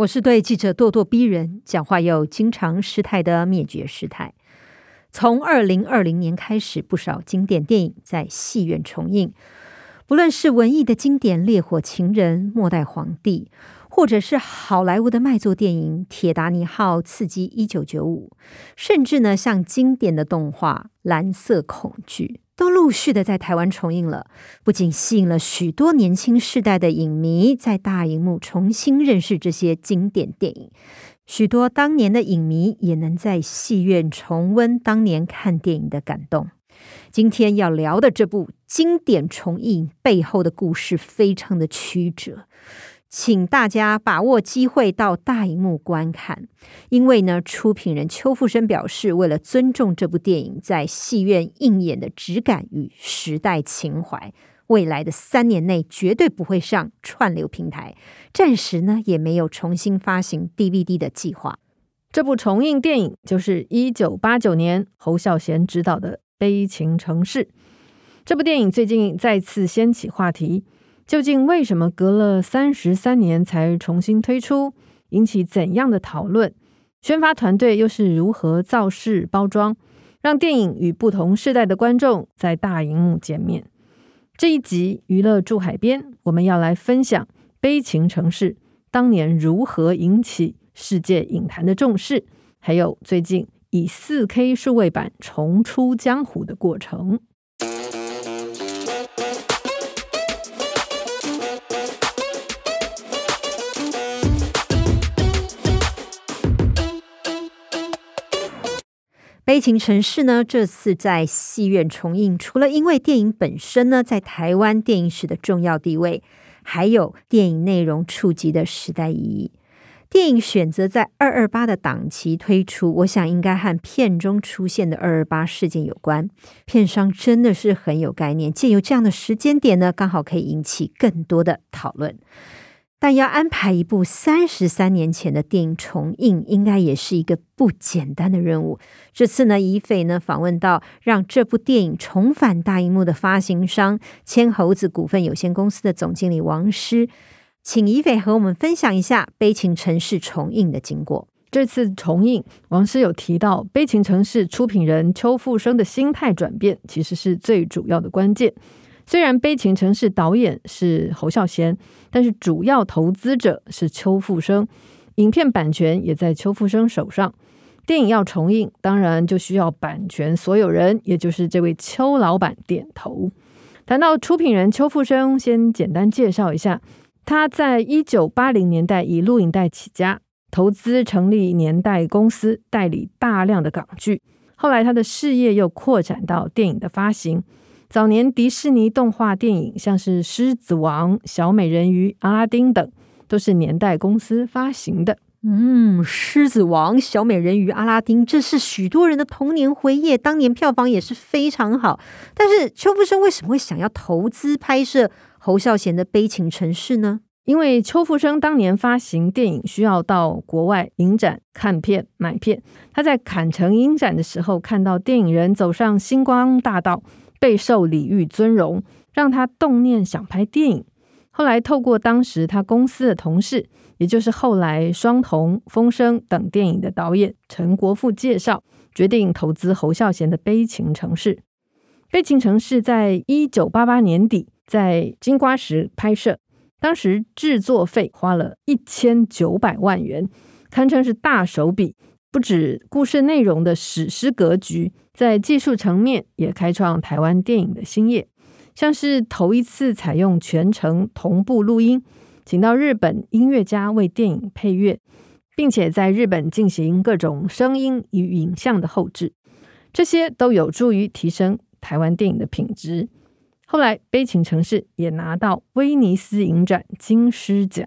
我是对记者咄咄逼人、讲话又经常失态的灭绝师太。从二零二零年开始，不少经典电影在戏院重映，不论是文艺的经典《烈火情人》《末代皇帝》，或者是好莱坞的卖座电影《铁达尼号》《刺激一九九五》，甚至呢，像经典的动画《蓝色恐惧》。都陆续的在台湾重映了，不仅吸引了许多年轻世代的影迷在大荧幕重新认识这些经典电影，许多当年的影迷也能在戏院重温当年看电影的感动。今天要聊的这部经典重映背后的故事非常的曲折。请大家把握机会到大荧幕观看，因为呢，出品人邱富生表示，为了尊重这部电影在戏院映演的质感与时代情怀，未来的三年内绝对不会上串流平台，暂时呢也没有重新发行 DVD 的计划。这部重映电影就是一九八九年侯孝贤执导的《悲情城市》。这部电影最近再次掀起话题。究竟为什么隔了三十三年才重新推出，引起怎样的讨论？宣发团队又是如何造势包装，让电影与不同世代的观众在大荧幕见面？这一集娱乐住海边，我们要来分享《悲情城市》当年如何引起世界影坛的重视，还有最近以四 K 数位版重出江湖的过程。悲情城市呢，这次在戏院重映，除了因为电影本身呢，在台湾电影史的重要地位，还有电影内容触及的时代意义。电影选择在二二八的档期推出，我想应该和片中出现的二二八事件有关。片商真的是很有概念，借由这样的时间点呢，刚好可以引起更多的讨论。但要安排一部三十三年前的电影重映，应该也是一个不简单的任务。这次呢，怡斐呢访问到让这部电影重返大荧幕的发行商千猴子股份有限公司的总经理王师，请怡斐和我们分享一下《悲情城市》重映的经过。这次重映，王师有提到，《悲情城市》出品人邱富生的心态转变，其实是最主要的关键。虽然《悲情城市》导演是侯孝贤，但是主要投资者是邱富生，影片版权也在邱富生手上。电影要重映，当然就需要版权所有人，也就是这位邱老板点头。谈到出品人邱富生，先简单介绍一下，他在一九八零年代以录影带起家，投资成立年代公司，代理大量的港剧。后来他的事业又扩展到电影的发行。早年迪士尼动画电影，像是《狮子王》《小美人鱼》《阿拉丁》等，都是年代公司发行的。嗯，《狮子王》《小美人鱼》《阿拉丁》，这是许多人的童年回忆，当年票房也是非常好。但是邱富生为什么会想要投资拍摄侯孝贤的《悲情城市》呢？因为邱富生当年发行电影需要到国外影展看片买片，他在坎城影展的时候看到电影人走上星光大道。备受礼遇尊荣，让他动念想拍电影。后来透过当时他公司的同事，也就是后来《双瞳》《风声》等电影的导演陈国富介绍，决定投资侯孝贤的《悲情城市》。《悲情城市》在一九八八年底在金瓜石拍摄，当时制作费花了一千九百万元，堪称是大手笔。不止故事内容的史诗格局，在技术层面也开创台湾电影的新业，像是头一次采用全程同步录音，请到日本音乐家为电影配乐，并且在日本进行各种声音与影像的后制，这些都有助于提升台湾电影的品质。后来，《悲情城市》也拿到威尼斯影展金狮奖。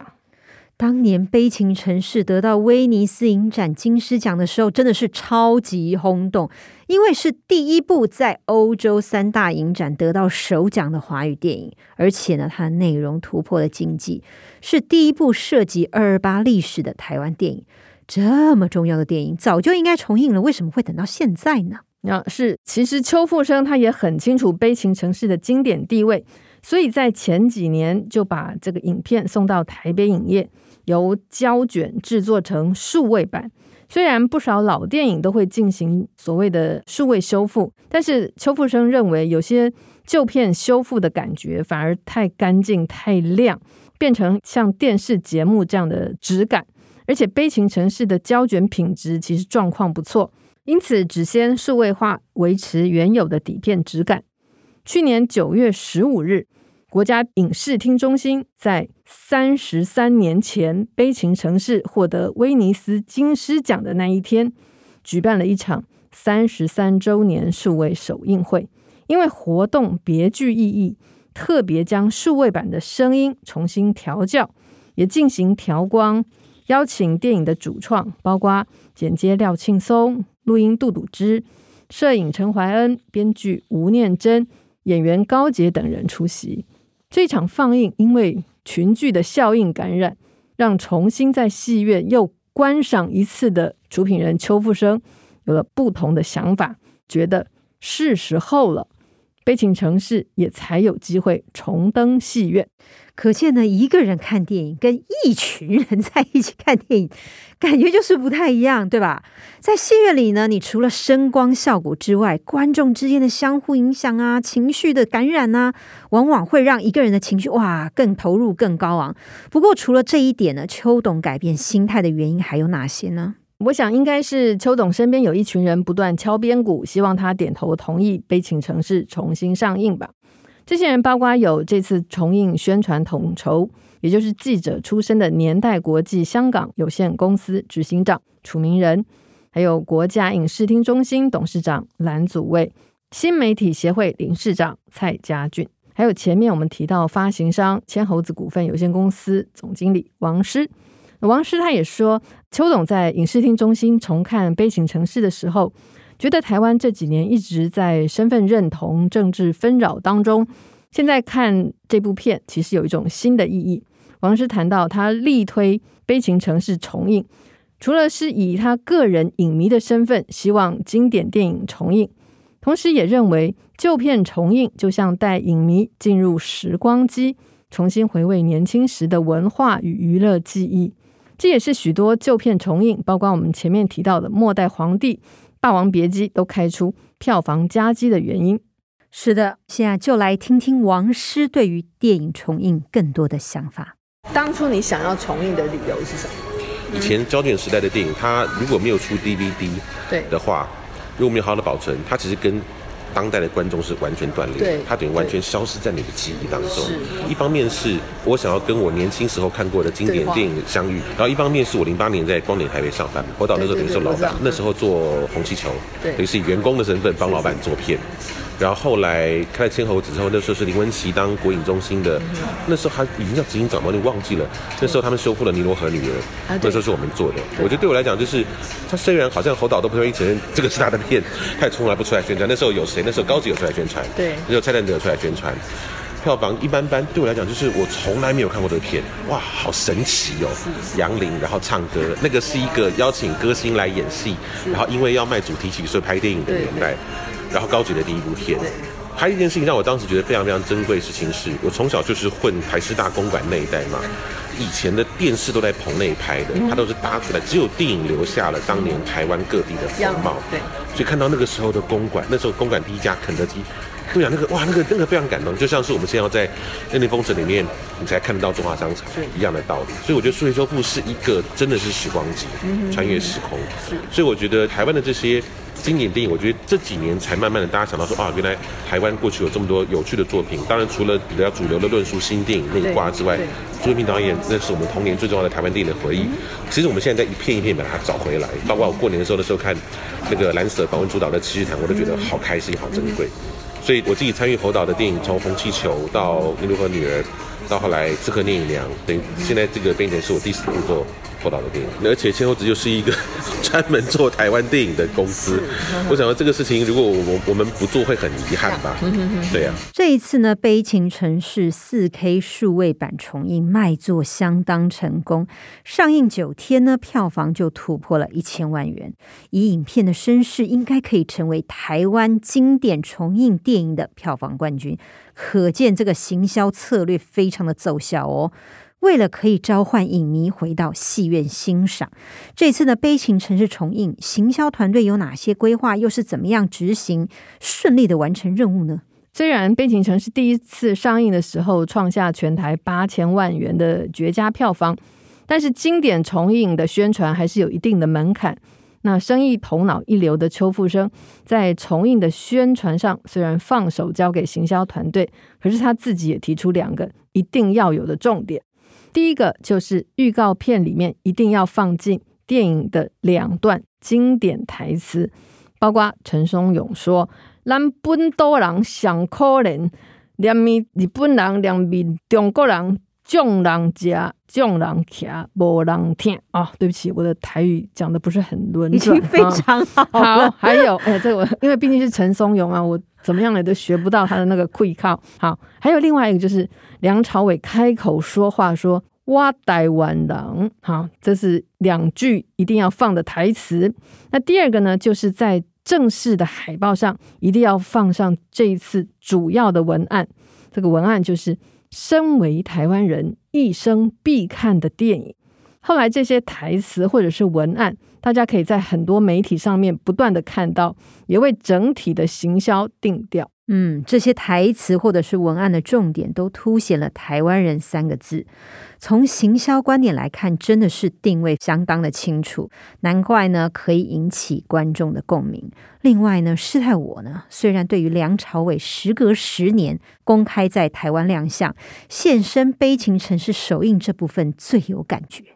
当年《悲情城市》得到威尼斯影展金狮奖的时候，真的是超级轰动，因为是第一部在欧洲三大影展得到首奖的华语电影，而且呢，它的内容突破了禁忌，是第一部涉及二二八历史的台湾电影。这么重要的电影，早就应该重映了，为什么会等到现在呢？啊，是，其实邱富生他也很清楚《悲情城市》的经典地位，所以在前几年就把这个影片送到台北影业。由胶卷制作成数位版，虽然不少老电影都会进行所谓的数位修复，但是邱富生认为有些旧片修复的感觉反而太干净、太亮，变成像电视节目这样的质感。而且《悲情城市》的胶卷品质其实状况不错，因此只先数位化，维持原有的底片质感。去年九月十五日，国家影视厅中心在三十三年前《悲情城市》获得威尼斯金狮奖的那一天，举办了一场三十三周年数位首映会。因为活动别具意义，特别将数位版的声音重新调教，也进行调光，邀请电影的主创，包括剪接廖庆松、录音杜笃之、摄影陈怀恩、编剧吴念真、演员高捷等人出席。这场放映因为群聚的效应感染，让重新在戏院又观赏一次的出品人邱富生有了不同的想法，觉得是时候了。悲情城市也才有机会重登戏院，可见呢，一个人看电影跟一群人在一起看电影，感觉就是不太一样，对吧？在戏院里呢，你除了声光效果之外，观众之间的相互影响啊，情绪的感染啊，往往会让一个人的情绪哇更投入、更高昂。不过，除了这一点呢，秋董改变心态的原因还有哪些呢？我想应该是邱董身边有一群人不断敲边鼓，希望他点头同意《悲情城市》重新上映吧。这些人包括有这次重映宣传统筹，也就是记者出身的年代国际香港有限公司执行长楚明仁，还有国家影视厅中心董事长蓝祖蔚、新媒体协会理事长蔡家俊，还有前面我们提到发行商千猴子股份有限公司总经理王师。王师他也说，邱董在影视厅中心重看《悲情城市》的时候，觉得台湾这几年一直在身份认同、政治纷扰当中，现在看这部片其实有一种新的意义。王师谈到，他力推《悲情城市》重映，除了是以他个人影迷的身份希望经典电影重映，同时也认为旧片重映就像带影迷进入时光机，重新回味年轻时的文化与娱乐记忆。这也是许多旧片重映，包括我们前面提到的《末代皇帝》《霸王别姬》都开出票房佳绩的原因。是的，现在就来听听王师对于电影重映更多的想法。当初你想要重映的理由是什么？以前胶卷时代的电影，它如果没有出 DVD 对的话，如果没有好好的保存，它其实跟当代的观众是完全断裂，他等于完全消失在你的记忆当中。一方面是我想要跟我年轻时候看过的经典电影相遇，然后一方面是我零八年在光点台北上班，我到那时候等于是老板，那时候做红气球，等于是以员工的身份帮老板做片。然后后来开了千猴子之后，那时候是林文琪当国影中心的，那时候他已经叫执行长吗，你忘记了？那时候他们修复了《尼罗河女儿》，那时候是我们做的。我觉得对我来讲，就是他虽然好像侯导都不愿意承认这个是他的片，他也从来不出来宣传。那时候有谁？那时候高子有出来宣传，对，那时候蔡振德有出来宣传。票房一般般，对我来讲就是我从来没有看过这个片，哇，好神奇哦！杨林然后唱歌，那个是一个邀请歌星来演戏，然后因为要卖主题曲，所以拍电影的年代。然后高级的第一部片，还有一件事情让我当时觉得非常非常珍贵的事情是，我从小就是混台师大公馆那一代嘛，以前的电视都在棚内拍的，它都是搭出来，只有电影留下了当年台湾各地的风貌。对，所以看到那个时候的公馆，那时候公馆第一家肯德基，跟我讲那个哇，那个那个非常感动，就像是我们现在要在《人类风尘》里面，你才看得到中华商场一样的道理。所以我觉得数位修复是一个真的是时光机，穿越时空。所以我觉得台湾的这些。经典电影，我觉得这几年才慢慢的，大家想到说啊，原来台湾过去有这么多有趣的作品。当然，除了比较主流的论述新电影那一挂之外，朱一平导演那是我们童年最重要的台湾电影的回忆。其实我们现在在一片一片把它找回来，包括我过年的时候的时候看那个蓝色访问主导的《七日谈》，我都觉得好开心，好珍贵。所以我自己参与侯导的电影，从《红气球》到《尼罗河女儿》，到后来《刺客聂隐娘》，等于现在这个变成是我第四部作。报道的电影，而且千后子又是一个 专门做台湾电影的公司。我想说这个事情，如果我我们不做，会很遗憾吧？对啊。这一次呢，《悲情城市》四 K 数位版重映，卖座相当成功。上映九天呢，票房就突破了一千万元。以影片的身世，应该可以成为台湾经典重映电影的票房冠军。可见这个行销策略非常的奏效哦。为了可以召唤影迷回到戏院欣赏，这次的《悲情城市》重映，行销团队有哪些规划？又是怎么样执行，顺利的完成任务呢？虽然《悲情城市》第一次上映的时候创下全台八千万元的绝佳票房，但是经典重映的宣传还是有一定的门槛。那生意头脑一流的邱富生在重映的宣传上，虽然放手交给行销团队，可是他自己也提出两个一定要有的重点。第一个就是预告片里面一定要放进电影的两段经典台词，包括陈松勇说：“咱本岛人上可怜，连咪日本人，连咪中国人，众人家，众人骑，无人听。”啊，对不起，我的台语讲的不是很轮转，已经非常好。好，还有，哎，这个我因为毕竟是陈松勇啊，我怎么样来都学不到他的那个气口。好，还有另外一个就是。梁朝伟开口说话说：“哇台湾人。”好，这是两句一定要放的台词。那第二个呢，就是在正式的海报上一定要放上这一次主要的文案。这个文案就是“身为台湾人，一生必看的电影”。后来这些台词或者是文案，大家可以在很多媒体上面不断的看到，也为整体的行销定调。嗯，这些台词或者是文案的重点都凸显了“台湾人”三个字。从行销观点来看，真的是定位相当的清楚，难怪呢可以引起观众的共鸣。另外呢，师太我呢，虽然对于梁朝伟时隔十年公开在台湾亮相、现身《悲情城市》首映这部分最有感觉。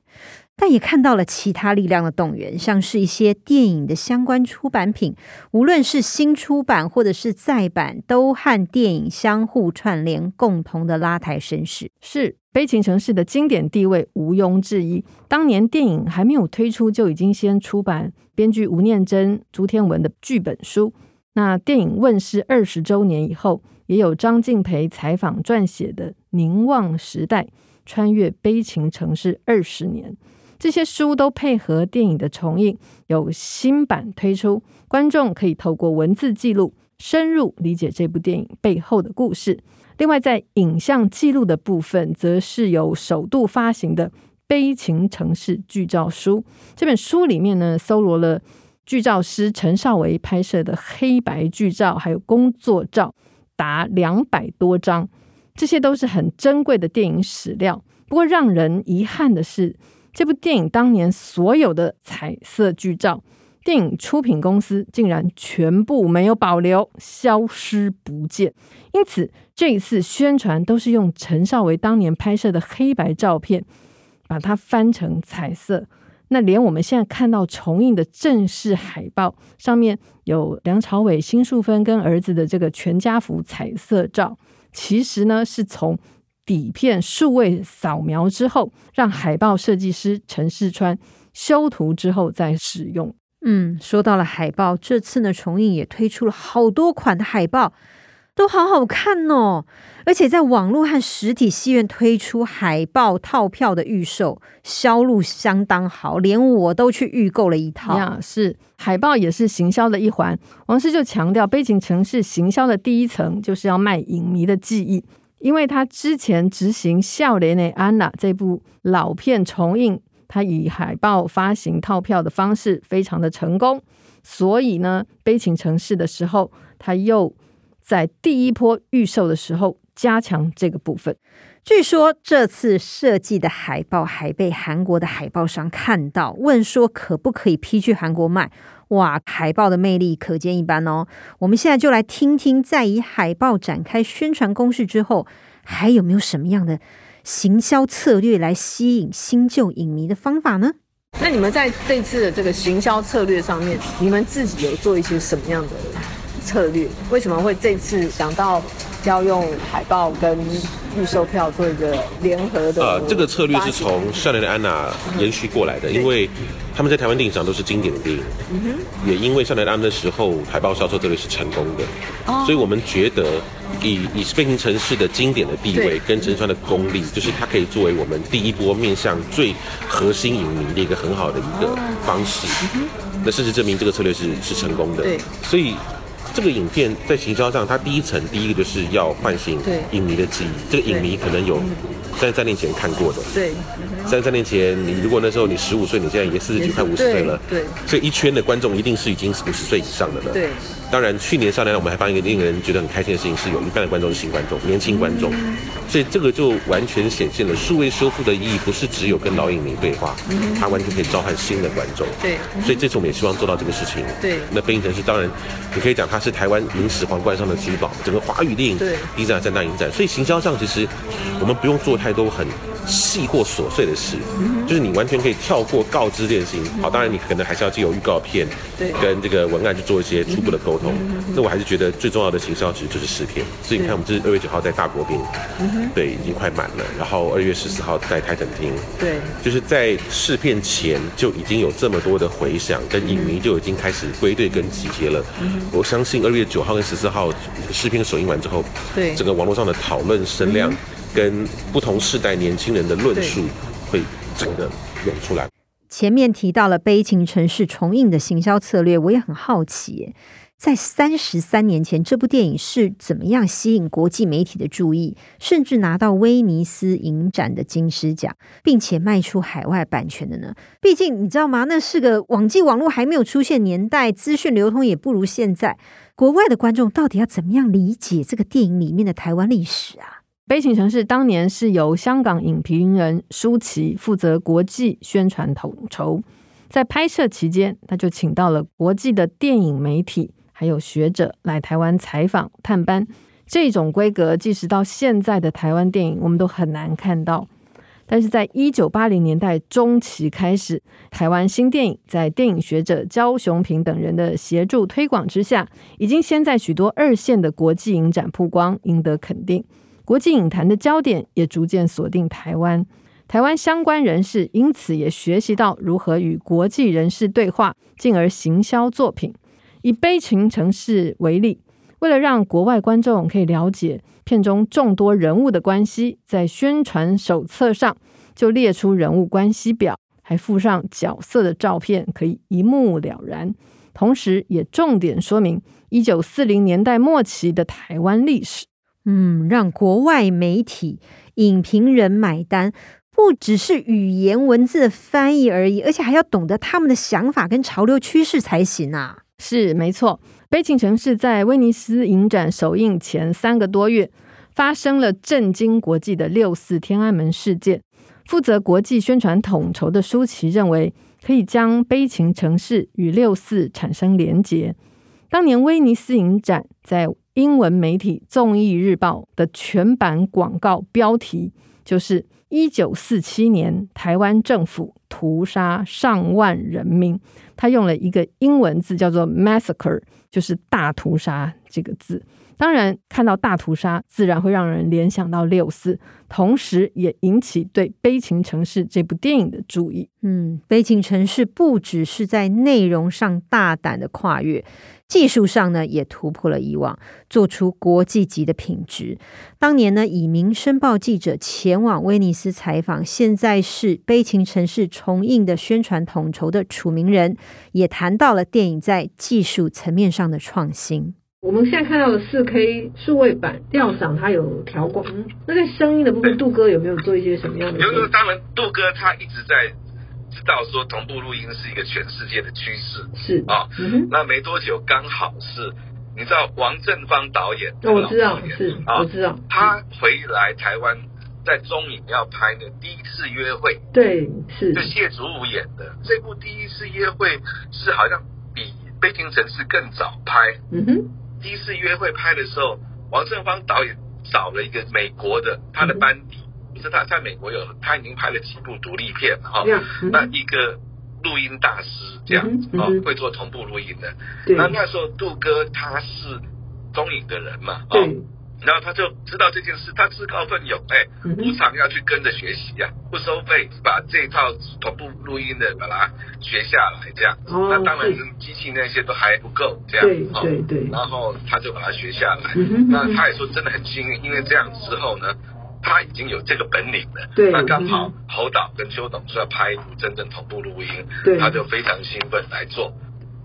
但也看到了其他力量的动员，像是一些电影的相关出版品，无论是新出版或者是再版，都和电影相互串联，共同的拉抬声势。是《悲情城市》的经典地位毋庸置疑。当年电影还没有推出，就已经先出版编剧吴念真、朱天文的剧本书。那电影问世二十周年以后，也有张敬培采访撰写的《凝望时代：穿越悲情城市二十年》。这些书都配合电影的重映，有新版推出，观众可以透过文字记录，深入理解这部电影背后的故事。另外，在影像记录的部分，则是有首度发行的《悲情城市剧照书》。这本书里面呢，搜罗了剧照师陈少维拍摄的黑白剧照，还有工作照，达两百多张，这些都是很珍贵的电影史料。不过，让人遗憾的是，这部电影当年所有的彩色剧照，电影出品公司竟然全部没有保留，消失不见。因此，这一次宣传都是用陈少维当年拍摄的黑白照片，把它翻成彩色。那连我们现在看到重映的正式海报，上面有梁朝伟、辛淑芬跟儿子的这个全家福彩色照，其实呢是从。底片数位扫描之后，让海报设计师陈世川修图之后再使用。嗯，说到了海报，这次呢重映也推出了好多款的海报，都好好看哦。而且在网络和实体戏院推出海报套票的预售，销路相当好，连我都去预购了一套。呀，是海报也是行销的一环。王师就强调，背景城市行销的第一层就是要卖影迷的记忆。因为他之前执行《少年的安娜》这部老片重映，他以海报发行套票的方式非常的成功，所以呢，《悲情城市》的时候，他又在第一波预售的时候加强这个部分。据说这次设计的海报还被韩国的海报商看到，问说可不可以批去韩国卖。哇，海报的魅力可见一斑哦！我们现在就来听听，在以海报展开宣传攻势之后，还有没有什么样的行销策略来吸引新旧影迷的方法呢？那你们在这次的这个行销策略上面，你们自己有做一些什么样的策略？为什么会这次想到要用海报跟预售票做一个联合的？呃，这个策略是从《少年的安娜》延续过来的，嗯、因为他们在台湾电影上都是经典的电影，嗯哼，也因为《少年的安娜》的时候海报销售策略是成功的，哦，所以我们觉得。以以飞行城市的经典的地位跟陈川的功力，就是它可以作为我们第一波面向最核心影迷的一个很好的一个方式。那事实证明，这个策略是是成功的。对，所以这个影片在行销上，它第一层第一个就是要唤醒影迷的记忆。这个影迷可能有三十三年前看过的。对。三十三年前，你如果那时候你十五岁，你现在已经四十几快五十岁了。对。所以一圈的观众一定是已经五十岁以上的了。对。当然，去年上来我们还发现一个令人觉得很开心的事情，是有一半的观众是新观众，年轻观众。所以这个就完全显现了数位修复的意义，不是只有跟老影迷对话，它完全可以召唤新的观众。对。所以这次我们也希望做到这个事情。对。那北影城市当然，你可以讲它是台湾影史皇冠上的珠宝，整个华语电影第一站三大影展，所以行销上其实我们不用做太多很。细或琐碎的事，就是你完全可以跳过告知这件事情。好，当然你可能还是要借由预告片，跟这个文案去做一些初步的沟通。那我还是觉得最重要的行销其实就是试片。所以你看，我们这是二月九号在大国宾，对，已经快满了。然后二月十四号在泰坦厅，对，就是在试片前就已经有这么多的回响，跟影迷就已经开始归队跟集结了。我相信二月九号跟十四号试片首映完之后，对，整个网络上的讨论声量。跟不同世代年轻人的论述会整个涌出来。前面提到了《悲情城市》重映的行销策略，我也很好奇，在三十三年前，这部电影是怎么样吸引国际媒体的注意，甚至拿到威尼斯影展的金狮奖，并且卖出海外版权的呢？毕竟你知道吗？那是个网际网络还没有出现年代，资讯流通也不如现在。国外的观众到底要怎么样理解这个电影里面的台湾历史啊？悲情城市当年是由香港影评人舒淇负责国际宣传统筹，在拍摄期间，他就请到了国际的电影媒体还有学者来台湾采访探班。这种规格，即使到现在的台湾电影，我们都很难看到。但是在一九八零年代中期开始，台湾新电影在电影学者焦雄平等人的协助推广之下，已经先在许多二线的国际影展曝光，赢得肯定。国际影坛的焦点也逐渐锁定台湾，台湾相关人士因此也学习到如何与国际人士对话，进而行销作品。以《悲情城市》为例，为了让国外观众可以了解片中众多人物的关系，在宣传手册上就列出人物关系表，还附上角色的照片，可以一目了然。同时，也重点说明一九四零年代末期的台湾历史。嗯，让国外媒体、影评人买单，不只是语言文字的翻译而已，而且还要懂得他们的想法跟潮流趋势才行啊！是没错，《悲情城市》在威尼斯影展首映前三个多月，发生了震惊国际的六四天安门事件。负责国际宣传统筹的舒淇认为，可以将《悲情城市》与六四产生连结。当年威尼斯影展在英文媒体《综艺日报》的全版广告标题就是“一九四七年台湾政府屠杀上万人民”，他用了一个英文字叫做 “massacre”，就是大屠杀这个字。当然，看到大屠杀，自然会让人联想到六四，同时也引起对《悲情城市》这部电影的注意。嗯，《悲情城市》不只是在内容上大胆的跨越，技术上呢也突破了以往，做出国际级的品质。当年呢，以《民生报》记者前往威尼斯采访，现在是《悲情城市》重映的宣传统筹的楚名人，也谈到了电影在技术层面上的创新。我们现在看到的四 K 数位版吊嗓，它有调光。那在声音的部分，杜哥有没有做一些什么样的？就是说，当然，杜哥他一直在知道说同步录音是一个全世界的趋势。是啊，嗯。那没多久，刚好是你知道王正芳导演，哦，我知道，是，我知道。他回来台湾，在中影要拍的第一次约会，对，是，就谢祖武演的这部第一次约会，是好像比《北京城市》更早拍。嗯哼。第一次约会拍的时候，王正芳导演找了一个美国的他的班底，是他在美国有他已经拍了几部独立片哈，嗯、那一个录音大师这样子哦，会做同步录音的。那那时候杜哥他是中影的人嘛，哦。然后他就知道这件事，他自告奋勇，哎，无偿要去跟着学习啊，不收费，把这一套同步录音的把它学下来，这样。哦。那当然，机器那些都还不够，这样。对对对。然后他就把它学下来。嗯。那他也说真的很幸运，因为这样之后呢，他已经有这个本领了。对。那刚好侯导跟邱董说要拍一部真正同步录音，对。他就非常兴奋来做。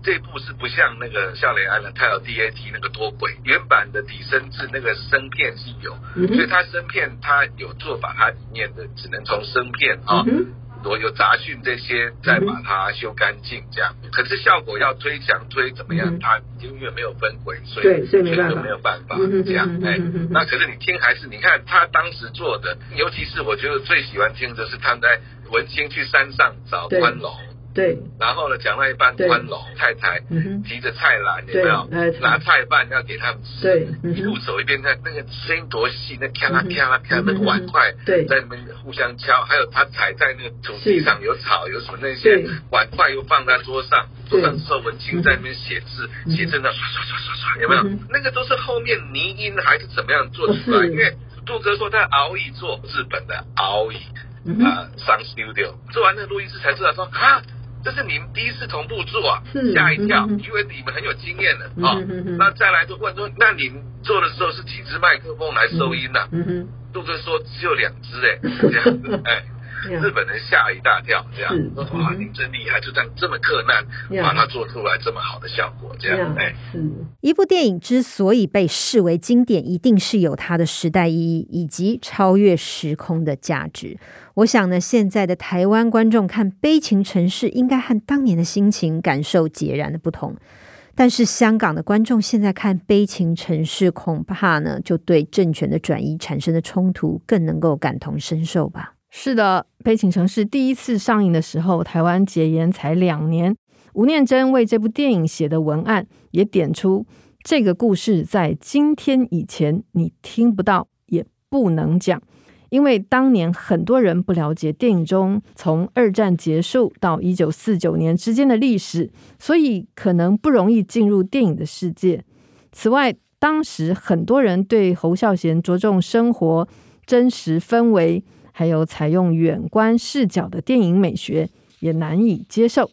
这部是不像那个笑脸安的泰有 DAT 那个多轨，原版的底声字那个声片是有，嗯、所以他声片他有做法，它里面的只能从声片啊，如果有杂讯这些再把它修干净这样。可是效果要推强推怎么样，嗯、它因为没有分轨，所以所以没有办法这样。哎，那可是你听还是你看他当时做的，尤其是我觉得最喜欢听的是他在文清去山上找关龙。对，然后呢，讲到一半，关老太太提着菜篮，有没有？拿菜饭要给他们吃。对，一路走一边，看那个声音多细，那咔啦咔啦咔，那个碗筷在那边互相敲，还有他踩在那个土地上有草有什么那些碗筷又放在桌上，桌上时候文青在那边写字，写字那刷刷刷刷刷，有没有？那个都是后面泥音还是怎么样做出来？因为杜哥说他熬一做日本的熬一啊上 studio，做完那个录音师才知道说啊。这是你们第一次同步做啊，吓一跳，因为你们很有经验的啊。那再来就问说，那你们做的时候是几支麦克风来收音呢？杜哥说只有两支哎，这样子 哎。日本人吓一大跳，这样说哇，你真厉害，就这样这么克难，把它做出来这么好的效果，这样哎。一部电影之所以被视为经典，一定是有它的时代意义以及超越时空的价值。我想呢，现在的台湾观众看《悲情城市》，应该和当年的心情感受截然的不同。但是香港的观众现在看《悲情城市》，恐怕呢，就对政权的转移产生的冲突更能够感同身受吧。是的，《悲情城市》第一次上映的时候，台湾解严才两年。吴念真为这部电影写的文案也点出，这个故事在今天以前你听不到，也不能讲，因为当年很多人不了解电影中从二战结束到一九四九年之间的历史，所以可能不容易进入电影的世界。此外，当时很多人对侯孝贤着重生活真实氛围。还有采用远观视角的电影美学也难以接受，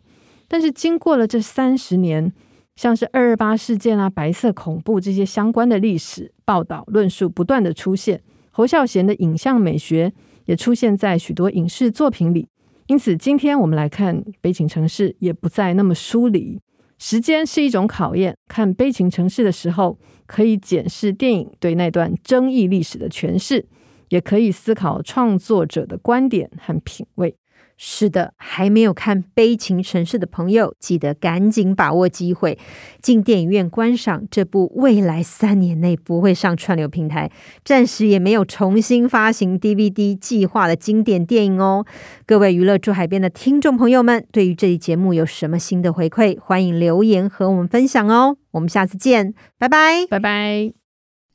但是经过了这三十年，像是二二八事件啊、白色恐怖这些相关的历史报道论述不断的出现，侯孝贤的影像美学也出现在许多影视作品里，因此今天我们来看《悲情城市》也不再那么疏离。时间是一种考验，看《悲情城市》的时候，可以检视电影对那段争议历史的诠释。也可以思考创作者的观点和品味。是的，还没有看《悲情城市》的朋友，记得赶紧把握机会进电影院观赏这部未来三年内不会上串流平台，暂时也没有重新发行 DVD 计划的经典电影哦。各位娱乐住海边的听众朋友们，对于这期节目有什么新的回馈，欢迎留言和我们分享哦。我们下次见，拜拜，拜拜。